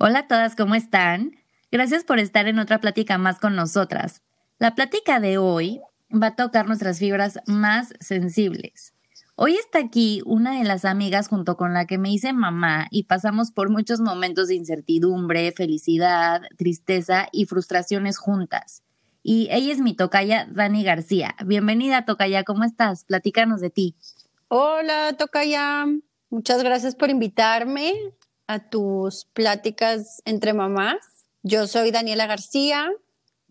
Hola a todas, ¿cómo están? Gracias por estar en otra plática más con nosotras. La plática de hoy va a tocar nuestras fibras más sensibles. Hoy está aquí una de las amigas junto con la que me hice mamá y pasamos por muchos momentos de incertidumbre, felicidad, tristeza y frustraciones juntas. Y ella es mi tocaya Dani García. Bienvenida tocaya, ¿cómo estás? Platícanos de ti. Hola tocaya, muchas gracias por invitarme a tus pláticas entre mamás. Yo soy Daniela García,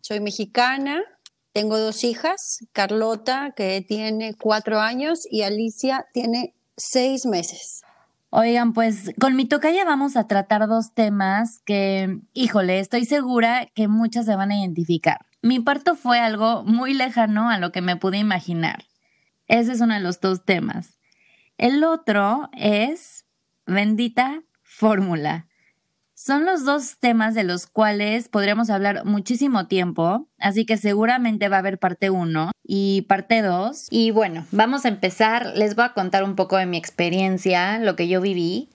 soy mexicana, tengo dos hijas, Carlota, que tiene cuatro años, y Alicia tiene seis meses. Oigan, pues con mi tocaya vamos a tratar dos temas que, híjole, estoy segura que muchas se van a identificar. Mi parto fue algo muy lejano a lo que me pude imaginar. Ese es uno de los dos temas. El otro es bendita fórmula. Son los dos temas de los cuales podríamos hablar muchísimo tiempo, así que seguramente va a haber parte 1 y parte 2. Y bueno, vamos a empezar. Les voy a contar un poco de mi experiencia, lo que yo viví.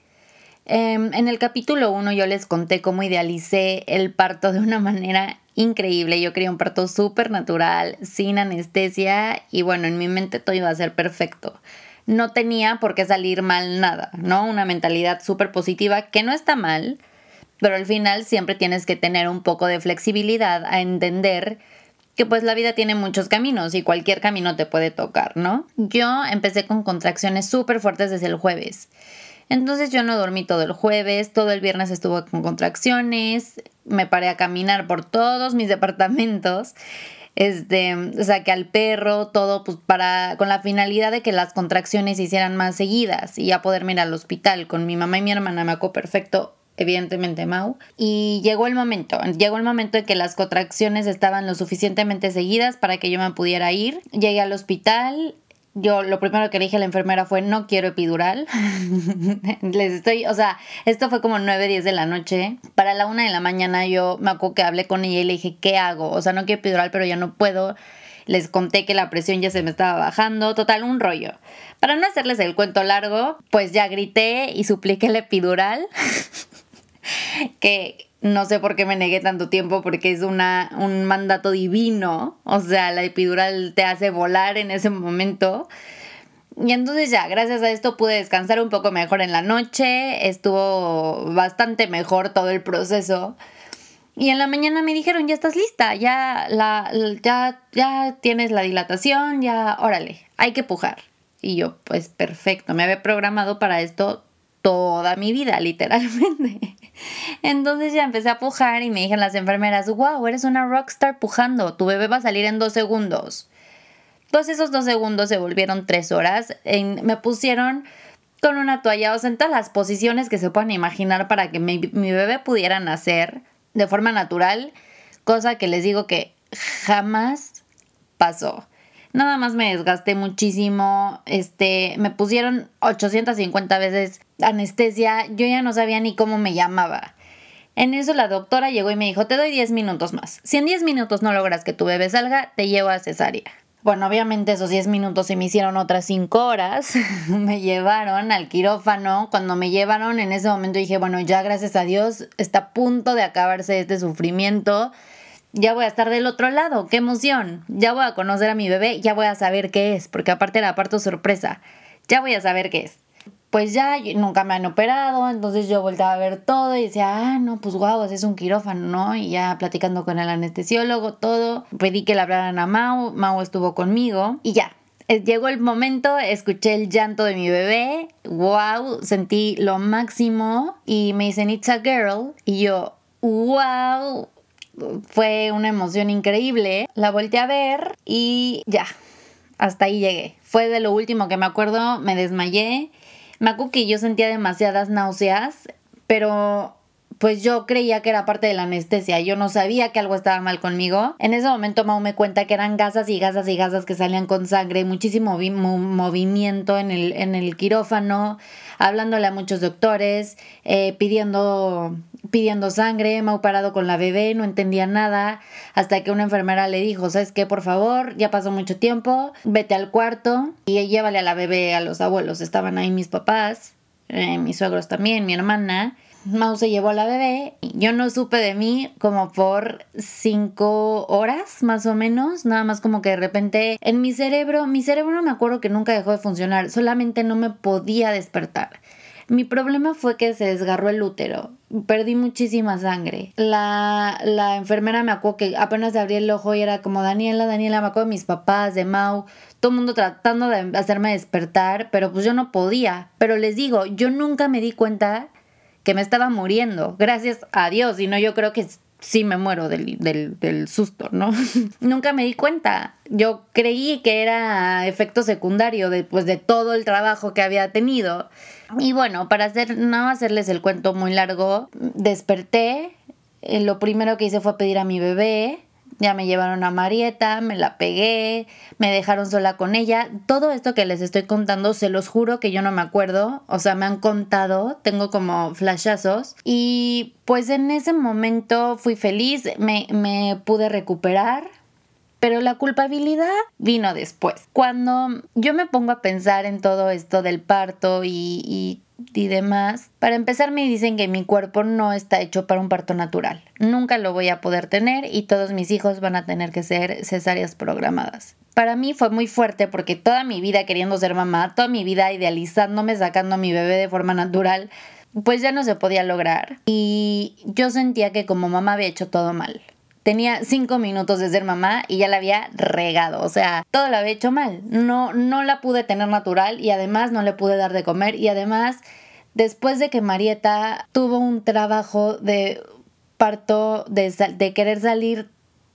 Em, en el capítulo 1 yo les conté cómo idealicé el parto de una manera increíble. Yo quería un parto súper natural, sin anestesia y bueno, en mi mente todo iba a ser perfecto. No tenía por qué salir mal nada, ¿no? Una mentalidad súper positiva que no está mal pero al final siempre tienes que tener un poco de flexibilidad a entender que pues la vida tiene muchos caminos y cualquier camino te puede tocar, ¿no? Yo empecé con contracciones súper fuertes desde el jueves. Entonces yo no dormí todo el jueves, todo el viernes estuve con contracciones, me paré a caminar por todos mis departamentos, este, saqué al perro, todo pues para, con la finalidad de que las contracciones se hicieran más seguidas y ya poderme ir al hospital. Con mi mamá y mi hermana me acuerdo perfecto evidentemente Mau, y llegó el momento, llegó el momento en que las contracciones estaban lo suficientemente seguidas para que yo me pudiera ir. Llegué al hospital, yo lo primero que dije a la enfermera fue no quiero epidural. Les estoy, o sea, esto fue como 9, 10 de la noche. Para la una de la mañana yo me acuerdo que hablé con ella y le dije, ¿qué hago? O sea, no quiero epidural, pero ya no puedo. Les conté que la presión ya se me estaba bajando. Total, un rollo. Para no hacerles el cuento largo, pues ya grité y supliqué el epidural. que no sé por qué me negué tanto tiempo porque es una, un mandato divino, o sea, la epidural te hace volar en ese momento. Y entonces ya, gracias a esto pude descansar un poco mejor en la noche, estuvo bastante mejor todo el proceso. Y en la mañana me dijeron, ya estás lista, ya, la, ya, ya tienes la dilatación, ya, órale, hay que pujar. Y yo, pues perfecto, me había programado para esto toda mi vida, literalmente. Entonces ya empecé a pujar y me dijeron las enfermeras, wow, eres una rockstar pujando, tu bebé va a salir en dos segundos. Todos esos dos segundos se volvieron tres horas. me pusieron con una toalla, o en las posiciones que se puedan imaginar para que mi bebé pudiera nacer de forma natural, cosa que les digo que jamás pasó. Nada más me desgasté muchísimo, este, me pusieron 850 veces anestesia, yo ya no sabía ni cómo me llamaba. En eso la doctora llegó y me dijo, te doy 10 minutos más. Si en 10 minutos no logras que tu bebé salga, te llevo a cesárea. Bueno, obviamente esos 10 minutos se me hicieron otras 5 horas. me llevaron al quirófano. Cuando me llevaron, en ese momento dije, bueno, ya gracias a Dios está a punto de acabarse este sufrimiento ya voy a estar del otro lado, qué emoción, ya voy a conocer a mi bebé, ya voy a saber qué es, porque aparte la parto sorpresa, ya voy a saber qué es. Pues ya nunca me han operado, entonces yo volteaba a ver todo y decía, ah, no, pues guau, es un quirófano, ¿no? Y ya platicando con el anestesiólogo, todo, pedí que le hablaran a Mau, Mau estuvo conmigo y ya, eh, llegó el momento, escuché el llanto de mi bebé, wow, sentí lo máximo y me dicen, it's a girl, y yo, wow, fue una emoción increíble. La volteé a ver y ya, hasta ahí llegué. Fue de lo último que me acuerdo, me desmayé. Me acuerdo que yo sentía demasiadas náuseas, pero pues yo creía que era parte de la anestesia, yo no sabía que algo estaba mal conmigo. En ese momento Mau me cuenta que eran gasas y gasas y gasas que salían con sangre, muchísimo movimiento en el, en el quirófano, hablándole a muchos doctores, eh, pidiendo, pidiendo sangre, Mau parado con la bebé, no entendía nada, hasta que una enfermera le dijo, ¿sabes qué? Por favor, ya pasó mucho tiempo, vete al cuarto y llévale a la bebé a los abuelos, estaban ahí mis papás, eh, mis suegros también, mi hermana. Mau se llevó a la bebé. Yo no supe de mí como por cinco horas, más o menos. Nada más como que de repente en mi cerebro, mi cerebro no me acuerdo que nunca dejó de funcionar, solamente no me podía despertar. Mi problema fue que se desgarró el útero. Perdí muchísima sangre. La, la enfermera me acuerdo que apenas abrí el ojo y era como Daniela, Daniela, me acuerdo de mis papás, de Mau, todo el mundo tratando de hacerme despertar, pero pues yo no podía. Pero les digo, yo nunca me di cuenta que me estaba muriendo, gracias a Dios, y no yo creo que sí me muero del, del, susto, ¿no? Nunca me di cuenta. Yo creí que era efecto secundario después de todo el trabajo que había tenido. Y bueno, para hacer, no hacerles el cuento muy largo, desperté. Eh, lo primero que hice fue pedir a mi bebé ya me llevaron a Marieta, me la pegué, me dejaron sola con ella. Todo esto que les estoy contando, se los juro que yo no me acuerdo. O sea, me han contado, tengo como flashazos. Y pues en ese momento fui feliz, me, me pude recuperar. Pero la culpabilidad vino después. Cuando yo me pongo a pensar en todo esto del parto y, y y demás. Para empezar me dicen que mi cuerpo no está hecho para un parto natural. Nunca lo voy a poder tener y todos mis hijos van a tener que ser cesáreas programadas. Para mí fue muy fuerte porque toda mi vida queriendo ser mamá, toda mi vida idealizándome, sacando a mi bebé de forma natural, pues ya no se podía lograr. Y yo sentía que como mamá había hecho todo mal tenía cinco minutos de ser mamá y ya la había regado. O sea, todo lo había hecho mal. No, no la pude tener natural y además no le pude dar de comer. Y además, después de que Marieta tuvo un trabajo de parto, de, de querer salir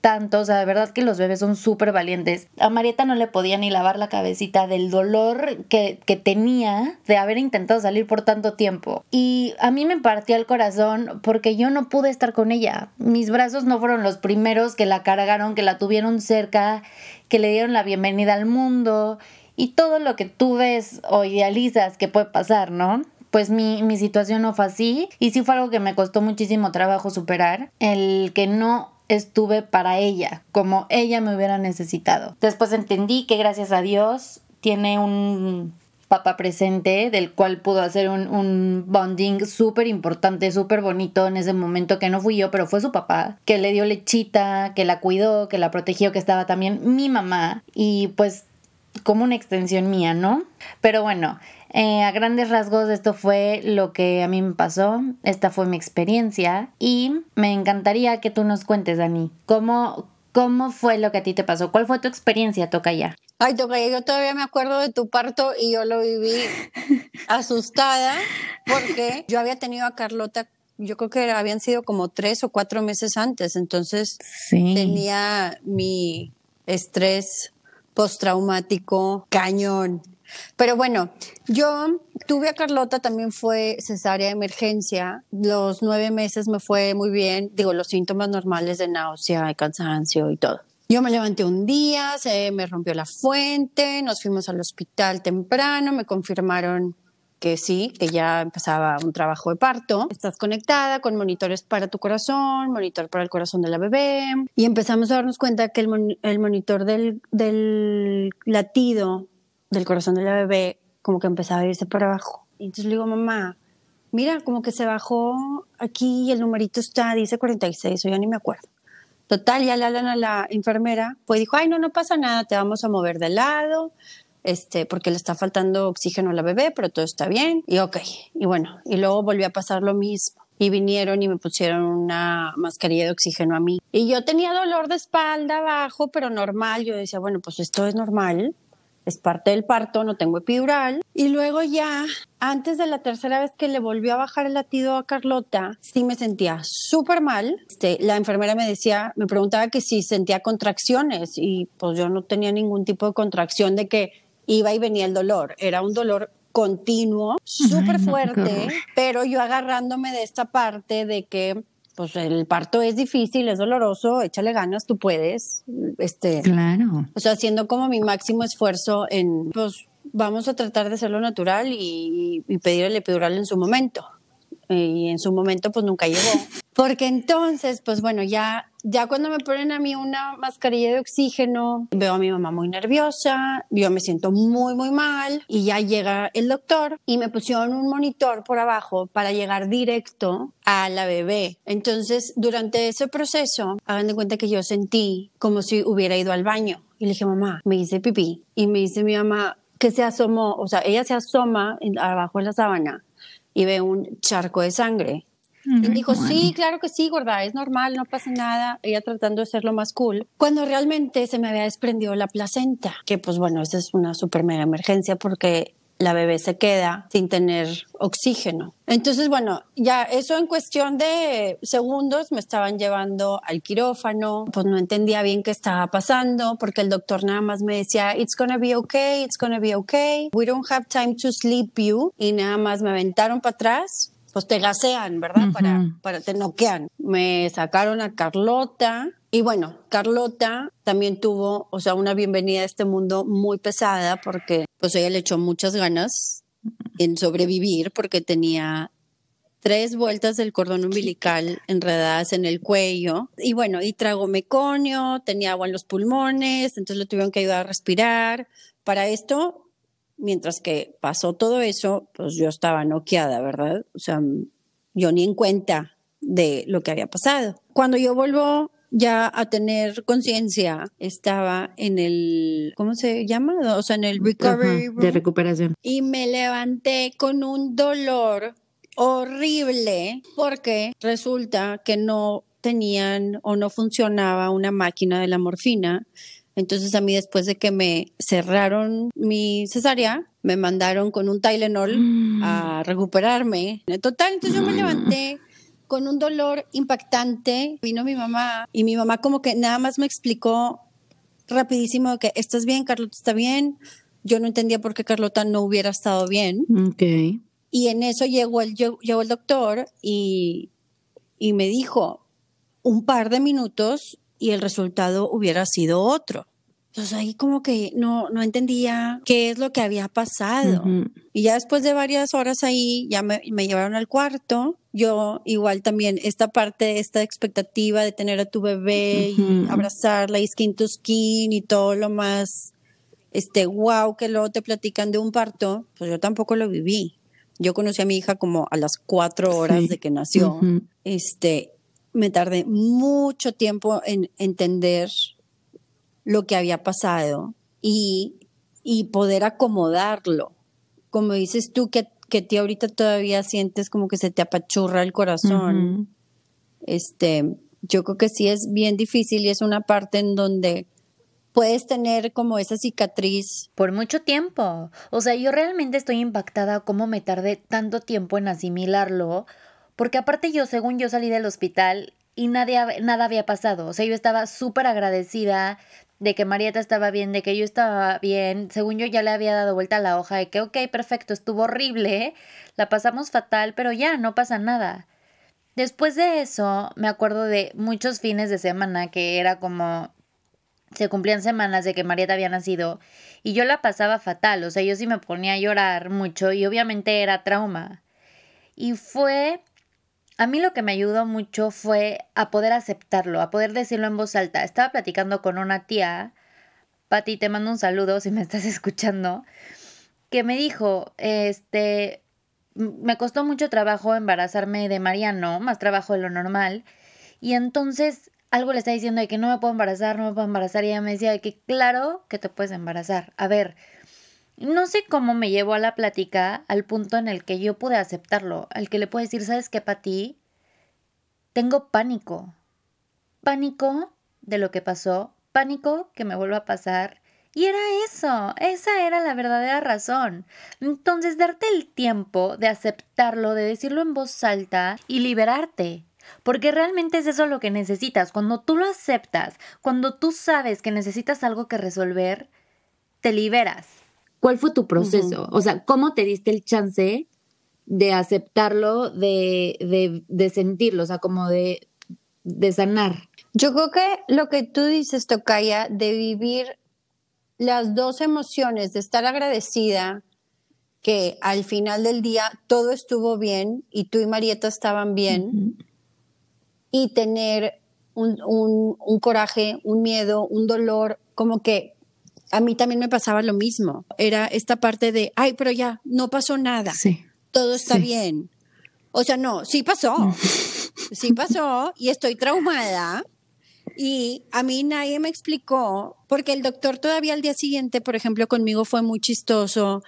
tanto, o sea, de verdad que los bebés son súper valientes. A Marieta no le podía ni lavar la cabecita del dolor que, que, tenía de haber intentado salir por tanto tiempo. Y a mí me partía el corazón porque yo no pude estar con ella. Mis brazos no fueron los primeros que la cargaron, que la tuvieron cerca, que le dieron la bienvenida al mundo y todo lo que tú ves o idealizas que puede pasar, ¿no? pues mi, mi, situación no fue así y sí fue algo que me costó muchísimo trabajo superar, el que no estuve para ella, como ella me hubiera necesitado. Después entendí que gracias a Dios tiene un papá presente del cual pudo hacer un, un bonding súper importante, súper bonito en ese momento que no fui yo, pero fue su papá, que le dio lechita, que la cuidó, que la protegió, que estaba también mi mamá y pues como una extensión mía, ¿no? Pero bueno, eh, a grandes rasgos esto fue lo que a mí me pasó, esta fue mi experiencia y me encantaría que tú nos cuentes, Dani, cómo, cómo fue lo que a ti te pasó, cuál fue tu experiencia, Tocaya. Ay, Tocaya, yo todavía me acuerdo de tu parto y yo lo viví asustada porque yo había tenido a Carlota yo creo que habían sido como tres o cuatro meses antes, entonces tenía mi estrés postraumático cañón. Pero bueno, yo tuve a Carlota, también fue cesárea de emergencia. Los nueve meses me fue muy bien, digo, los síntomas normales de náusea, cansancio y todo. Yo me levanté un día, se me rompió la fuente, nos fuimos al hospital temprano, me confirmaron que sí, que ya empezaba un trabajo de parto. Estás conectada con monitores para tu corazón, monitor para el corazón de la bebé. Y empezamos a darnos cuenta que el, el monitor del, del latido del corazón de la bebé como que empezaba a irse para abajo. Y entonces le digo, mamá, mira, como que se bajó aquí y el numerito está, dice 46, o ya ni me acuerdo. Total, ya le hablan a la enfermera, pues dijo, ay, no, no pasa nada, te vamos a mover de lado, este, porque le está faltando oxígeno a la bebé, pero todo está bien. Y ok, y bueno, y luego volvió a pasar lo mismo. Y vinieron y me pusieron una mascarilla de oxígeno a mí. Y yo tenía dolor de espalda abajo, pero normal. Yo decía, bueno, pues esto es normal es parte del parto, no tengo epidural. Y luego ya, antes de la tercera vez que le volvió a bajar el latido a Carlota, sí me sentía súper mal. Este, la enfermera me decía, me preguntaba que si sentía contracciones y pues yo no tenía ningún tipo de contracción de que iba y venía el dolor. Era un dolor continuo, súper fuerte, pero yo agarrándome de esta parte de que pues el parto es difícil, es doloroso, échale ganas, tú puedes. Este, claro. O sea, haciendo como mi máximo esfuerzo en, pues vamos a tratar de hacerlo natural y, y pedir el epidural en su momento. Y en su momento pues nunca llegó. Porque entonces, pues bueno, ya, ya cuando me ponen a mí una mascarilla de oxígeno, veo a mi mamá muy nerviosa, yo me siento muy, muy mal y ya llega el doctor y me pusieron un monitor por abajo para llegar directo a la bebé. Entonces, durante ese proceso, hagan de cuenta que yo sentí como si hubiera ido al baño. Y le dije, mamá, me hice pipí. Y me dice mi mamá que se asomó, o sea, ella se asoma abajo de la sábana y ve un charco de sangre. Y dijo, sí, claro que sí, gorda, es normal, no pasa nada. Ella tratando de hacerlo más cool. Cuando realmente se me había desprendido la placenta, que pues bueno, esa es una super mega emergencia porque la bebé se queda sin tener oxígeno. Entonces, bueno, ya eso en cuestión de segundos me estaban llevando al quirófano, pues no entendía bien qué estaba pasando porque el doctor nada más me decía, it's gonna be okay, it's gonna be okay, we don't have time to sleep you y nada más me aventaron para atrás pues te gasean, ¿verdad? Para, para te noquean. Me sacaron a Carlota y bueno, Carlota también tuvo, o sea, una bienvenida a este mundo muy pesada porque pues ella le echó muchas ganas en sobrevivir porque tenía tres vueltas del cordón umbilical enredadas en el cuello y bueno, y trago meconio, tenía agua en los pulmones, entonces le tuvieron que ayudar a respirar. Para esto mientras que pasó todo eso, pues yo estaba noqueada, ¿verdad? O sea, yo ni en cuenta de lo que había pasado. Cuando yo vuelvo ya a tener conciencia, estaba en el, ¿cómo se llama? O sea, en el recovery de recuperación. Y me levanté con un dolor horrible porque resulta que no tenían o no funcionaba una máquina de la morfina entonces a mí después de que me cerraron mi cesárea, me mandaron con un Tylenol mm. a recuperarme. Total, entonces yo me levanté con un dolor impactante. Vino mi mamá y mi mamá como que nada más me explicó rapidísimo que estás bien, Carlota está bien. Yo no entendía por qué Carlota no hubiera estado bien. Okay. Y en eso llegó el, llegó el doctor y, y me dijo, un par de minutos y el resultado hubiera sido otro. Entonces ahí como que no, no entendía qué es lo que había pasado. Y ya después de varias horas ahí, ya me, llevaron al cuarto. Yo igual también esta parte, esta expectativa de tener a tu bebé y abrazarla y skin to skin y todo lo más, este, wow, que luego te platican de un parto, pues yo tampoco lo viví. Yo conocí a mi hija como a las cuatro horas de que nació. Este, me tardé mucho tiempo en entender lo que había pasado y, poder acomodarlo. Como dices tú, que, que ti ahorita todavía sientes como que se te apachurra el corazón. Este, yo creo que sí es bien difícil y es una parte en donde puedes tener como esa cicatriz. Por mucho tiempo. O sea, yo realmente estoy impactada cómo me tardé tanto tiempo en asimilarlo porque aparte yo, según yo salí del hospital y nadie, nada había pasado. O sea, yo estaba súper agradecida de que Marieta estaba bien, de que yo estaba bien. Según yo ya le había dado vuelta a la hoja de que, ok, perfecto, estuvo horrible, la pasamos fatal, pero ya, no pasa nada. Después de eso, me acuerdo de muchos fines de semana que era como se cumplían semanas de que Marieta había nacido y yo la pasaba fatal, o sea, yo sí me ponía a llorar mucho y obviamente era trauma. Y fue a mí lo que me ayudó mucho fue a poder aceptarlo, a poder decirlo en voz alta. Estaba platicando con una tía, Pati, te mando un saludo si me estás escuchando, que me dijo, este, me costó mucho trabajo embarazarme de Mariano, más trabajo de lo normal, y entonces algo le está diciendo de que no me puedo embarazar, no me puedo embarazar, y ella me decía de que claro que te puedes embarazar. A ver, no sé cómo me llevó a la plática al punto en el que yo pude aceptarlo, al que le puedo decir, ¿sabes qué, Pati? Tengo pánico. Pánico de lo que pasó, pánico que me vuelva a pasar. Y era eso, esa era la verdadera razón. Entonces, darte el tiempo de aceptarlo, de decirlo en voz alta y liberarte. Porque realmente es eso lo que necesitas. Cuando tú lo aceptas, cuando tú sabes que necesitas algo que resolver, te liberas ¿Cuál fue tu proceso? O sea, ¿cómo te diste el chance de aceptarlo, de, de, sentirlo, o sea, como de, de sanar? Yo creo que lo que tú dices, Tocaya, de vivir las dos emociones, de estar agradecida que al final del día todo estuvo bien y tú y Marieta estaban bien, y tener un, un, coraje, un miedo, un dolor, como que a mí también me pasaba lo mismo. Era esta parte de, ay, pero ya, no pasó nada. Sí. Todo está bien. O sea, no, sí pasó. sí pasó y estoy traumada. Y a mí nadie me explicó, porque el doctor todavía al día siguiente, por ejemplo, conmigo fue muy chistoso.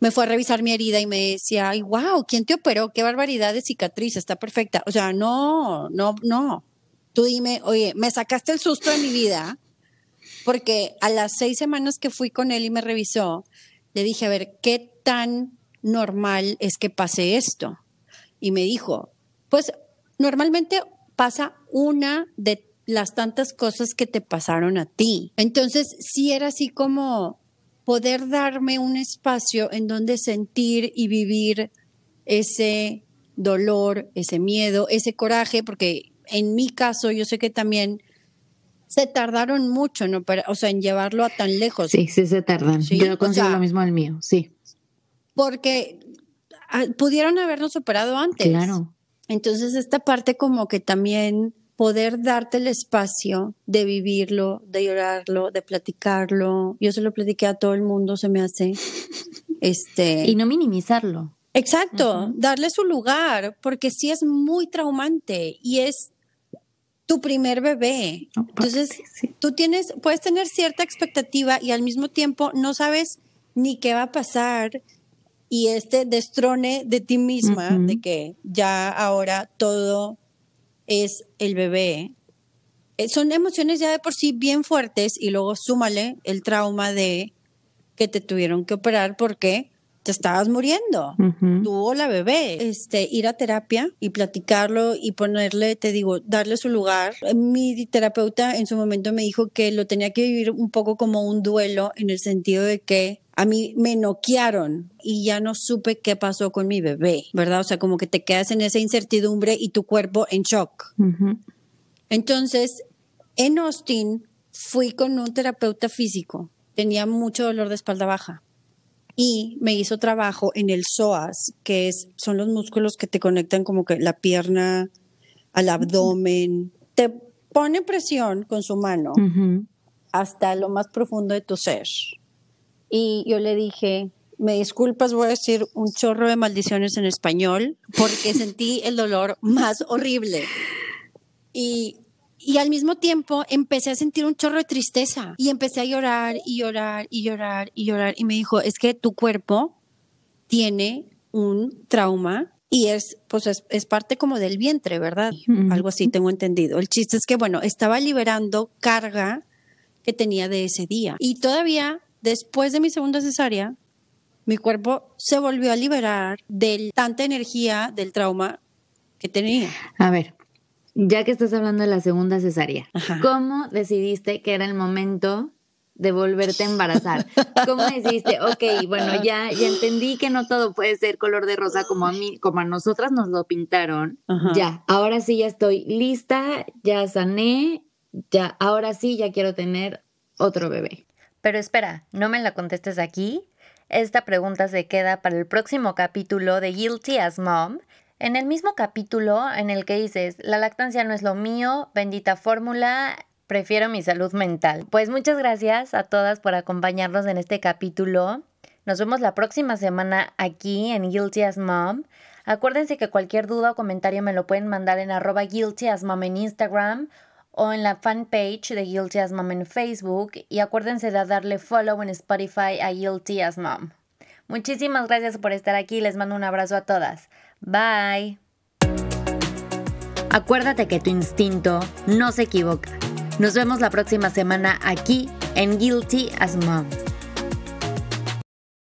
Me fue a revisar mi herida y me decía, ay, wow, ¿quién te operó? Qué barbaridad de cicatriz, está perfecta. O sea, no, no, no. Tú dime, oye, me sacaste el susto de mi vida porque a las seis semanas que fui con él y me revisó, le dije, a ver, ¿qué tan normal es que pase esto? Y me dijo, pues normalmente pasa una de las tantas cosas que te pasaron a ti. Entonces, sí era así como poder darme un espacio en donde sentir y vivir ese dolor, ese miedo, ese coraje, porque en mi caso yo sé que también se tardaron mucho, ¿no? o sea, en llevarlo a tan lejos. Sí, sí se tardan. Yo consigo lo mismo al mío, sí. Porque ah, pudieron habernos superado antes. Claro. Entonces, esta parte como que también poder darte el espacio de vivirlo, de llorarlo, de platicarlo. Yo se lo platiqué a todo el mundo, se me hace. Este. Y no minimizarlo. Exacto, darle su lugar, porque sí es muy traumante y es tu primer bebé. Entonces, tú tienes, puedes tener cierta expectativa y al mismo tiempo no sabes ni qué va a pasar y este destrone de ti misma, de que ya ahora todo es el bebé. Eh, son emociones ya de por sí bien fuertes y luego súmale el trauma de que te tuvieron que operar porque te estabas muriendo, tú o la bebé. Este, ir a terapia y platicarlo y ponerle, te digo, darle su lugar. Mi terapeuta en su momento me dijo que lo tenía que vivir un poco como un duelo en el sentido de que a mí me noquearon y ya no supe qué pasó con mi bebé, ¿verdad? O sea, como que te quedas en esa incertidumbre y tu cuerpo en shock. Entonces, en Austin fui con un terapeuta físico. Tenía mucho dolor de espalda baja y me hizo trabajo en el psoas, que es, son los músculos que te conectan como que la pierna al abdomen. Te pone presión con su mano hasta lo más profundo de tu ser. Y yo le dije, me disculpas, voy a decir un chorro de maldiciones en español porque sentí el dolor más horrible. Y y al mismo tiempo empecé a sentir un chorro de tristeza y empecé a llorar y llorar y llorar y llorar. Y me dijo, es que tu cuerpo tiene un trauma y es, pues es, parte como del vientre, ¿verdad? Algo así tengo entendido. El chiste es que, bueno, estaba liberando carga que tenía de ese día. Y todavía, después de mi segunda cesárea, mi cuerpo se volvió a liberar de tanta energía del trauma que tenía. A ver, ya que estás hablando de la segunda cesárea, ¿cómo decidiste que era el momento de volverte a embarazar? ¿Cómo decidiste, ok, bueno, ya, ya entendí que no todo puede ser color de rosa como a mí, como a nosotras nos lo pintaron. Ya, ahora sí ya estoy lista, ya sané, ya, ahora sí ya quiero tener otro bebé. Pero espera, no me la contestes aquí. Esta pregunta se queda para el próximo capítulo de Guilty as Mom en el mismo capítulo en el que dices, la lactancia no es lo mío, bendita fórmula, prefiero mi salud mental. Pues muchas gracias a todas por acompañarnos en este capítulo. Nos vemos la próxima semana aquí en Guilty as Mom. Acuérdense que cualquier duda o comentario me lo pueden mandar en arroba Guilty as Mom en Instagram o en la fanpage de Guilty as Mom en Facebook. Y acuérdense de darle follow en Spotify a Guilty as Mom. Muchísimas gracias por estar aquí. Les mando un abrazo a todas. Bye. Acuérdate que tu instinto no se equivoca. Nos vemos la próxima semana aquí en Guilty as Mom.